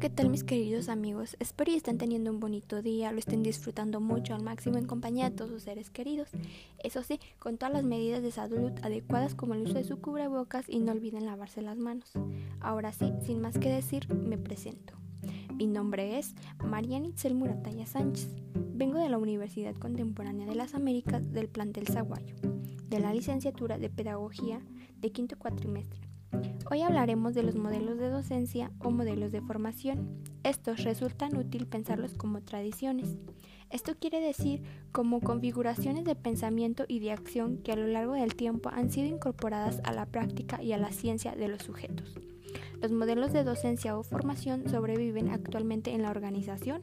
¿qué tal mis queridos amigos? Espero y estén teniendo un bonito día, lo estén disfrutando mucho al máximo en compañía de todos sus seres queridos. Eso sí, con todas las medidas de salud adecuadas como el uso de su cubrebocas y no olviden lavarse las manos. Ahora sí, sin más que decir, me presento. Mi nombre es Mariana Itzel Murataya Sánchez. Vengo de la Universidad Contemporánea de las Américas del plantel Zaguayo, de la licenciatura de Pedagogía de quinto cuatrimestre. Hoy hablaremos de los modelos de docencia o modelos de formación. Estos resultan útil pensarlos como tradiciones. Esto quiere decir como configuraciones de pensamiento y de acción que a lo largo del tiempo han sido incorporadas a la práctica y a la ciencia de los sujetos. Los modelos de docencia o formación sobreviven actualmente en la organización,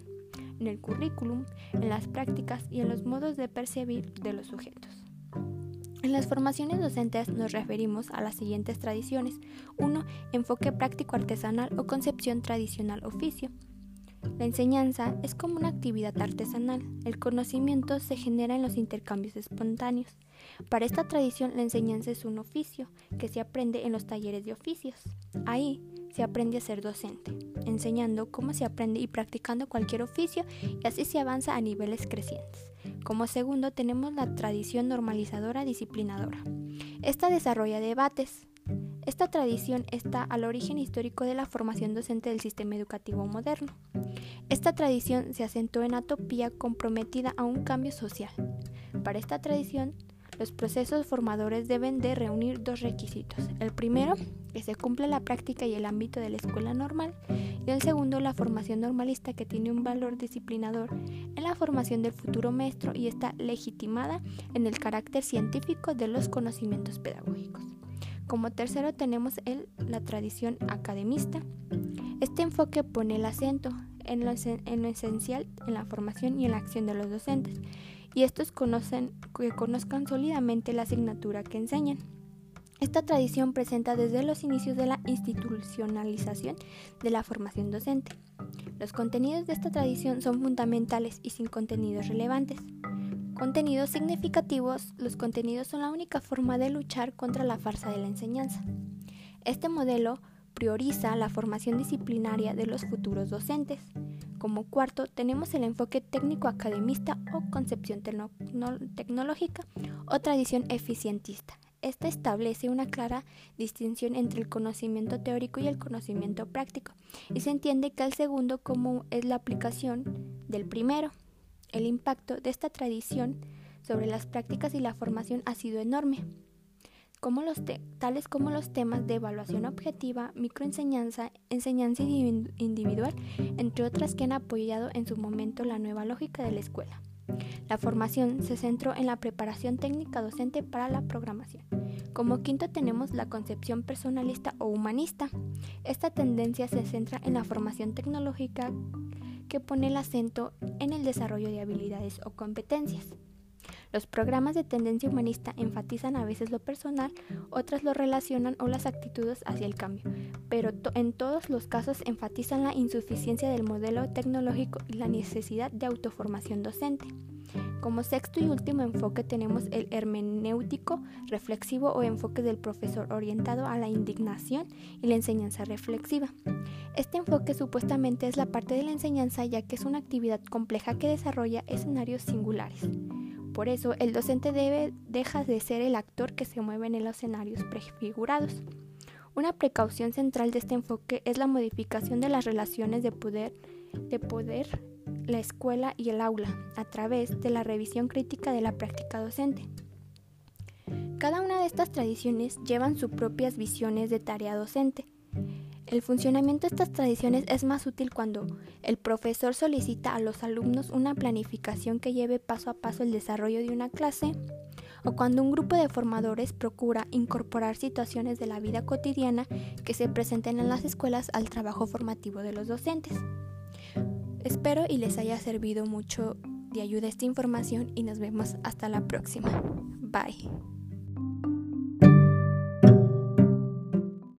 en el currículum, en las prácticas y en los modos de percibir de los sujetos. En las formaciones docentes nos referimos a las siguientes tradiciones. 1. Enfoque práctico artesanal o concepción tradicional oficio. La enseñanza es como una actividad artesanal. El conocimiento se genera en los intercambios espontáneos. Para esta tradición la enseñanza es un oficio que se aprende en los talleres de oficios. Ahí se aprende a ser docente, enseñando cómo se aprende y practicando cualquier oficio y así se avanza a niveles crecientes. Como segundo tenemos la tradición normalizadora disciplinadora. Esta desarrolla debates. Esta tradición está al origen histórico de la formación docente del sistema educativo moderno. Esta tradición se asentó en atopía comprometida a un cambio social. Para esta tradición los procesos formadores deben de reunir dos requisitos. El primero, que se cumpla la práctica y el ámbito de la escuela normal. Y el segundo, la formación normalista que tiene un valor disciplinador en la formación del futuro maestro y está legitimada en el carácter científico de los conocimientos pedagógicos. Como tercero tenemos el, la tradición academista. Este enfoque pone el acento en lo, en lo esencial en la formación y en la acción de los docentes y estos que conozcan sólidamente la asignatura que enseñan. Esta tradición presenta desde los inicios de la institucionalización de la formación docente. Los contenidos de esta tradición son fundamentales y sin contenidos relevantes. Contenidos significativos, los contenidos son la única forma de luchar contra la farsa de la enseñanza. Este modelo prioriza la formación disciplinaria de los futuros docentes, como cuarto, tenemos el enfoque técnico-academista o concepción tecnológica o tradición eficientista. Esta establece una clara distinción entre el conocimiento teórico y el conocimiento práctico, y se entiende que el segundo como es la aplicación del primero. El impacto de esta tradición sobre las prácticas y la formación ha sido enorme como los tales como los temas de evaluación objetiva, microenseñanza, enseñanza individual, entre otras que han apoyado en su momento la nueva lógica de la escuela. La formación se centró en la preparación técnica docente para la programación. Como quinto tenemos la concepción personalista o humanista. Esta tendencia se centra en la formación tecnológica que pone el acento en el desarrollo de habilidades o competencias. Los programas de tendencia humanista enfatizan a veces lo personal, otras lo relacionan o las actitudes hacia el cambio, pero en todos los casos enfatizan la insuficiencia del modelo tecnológico y la necesidad de autoformación docente. Como sexto y último enfoque tenemos el hermenéutico reflexivo o enfoque del profesor orientado a la indignación y la enseñanza reflexiva. Este enfoque supuestamente es la parte de la enseñanza ya que es una actividad compleja que desarrolla escenarios singulares. Por eso, el docente debe deja de ser el actor que se mueve en los escenarios prefigurados. Una precaución central de este enfoque es la modificación de las relaciones de poder, de poder, la escuela y el aula, a través de la revisión crítica de la práctica docente. Cada una de estas tradiciones llevan sus propias visiones de tarea docente. El funcionamiento de estas tradiciones es más útil cuando el profesor solicita a los alumnos una planificación que lleve paso a paso el desarrollo de una clase o cuando un grupo de formadores procura incorporar situaciones de la vida cotidiana que se presenten en las escuelas al trabajo formativo de los docentes. Espero y les haya servido mucho de ayuda esta información y nos vemos hasta la próxima. Bye.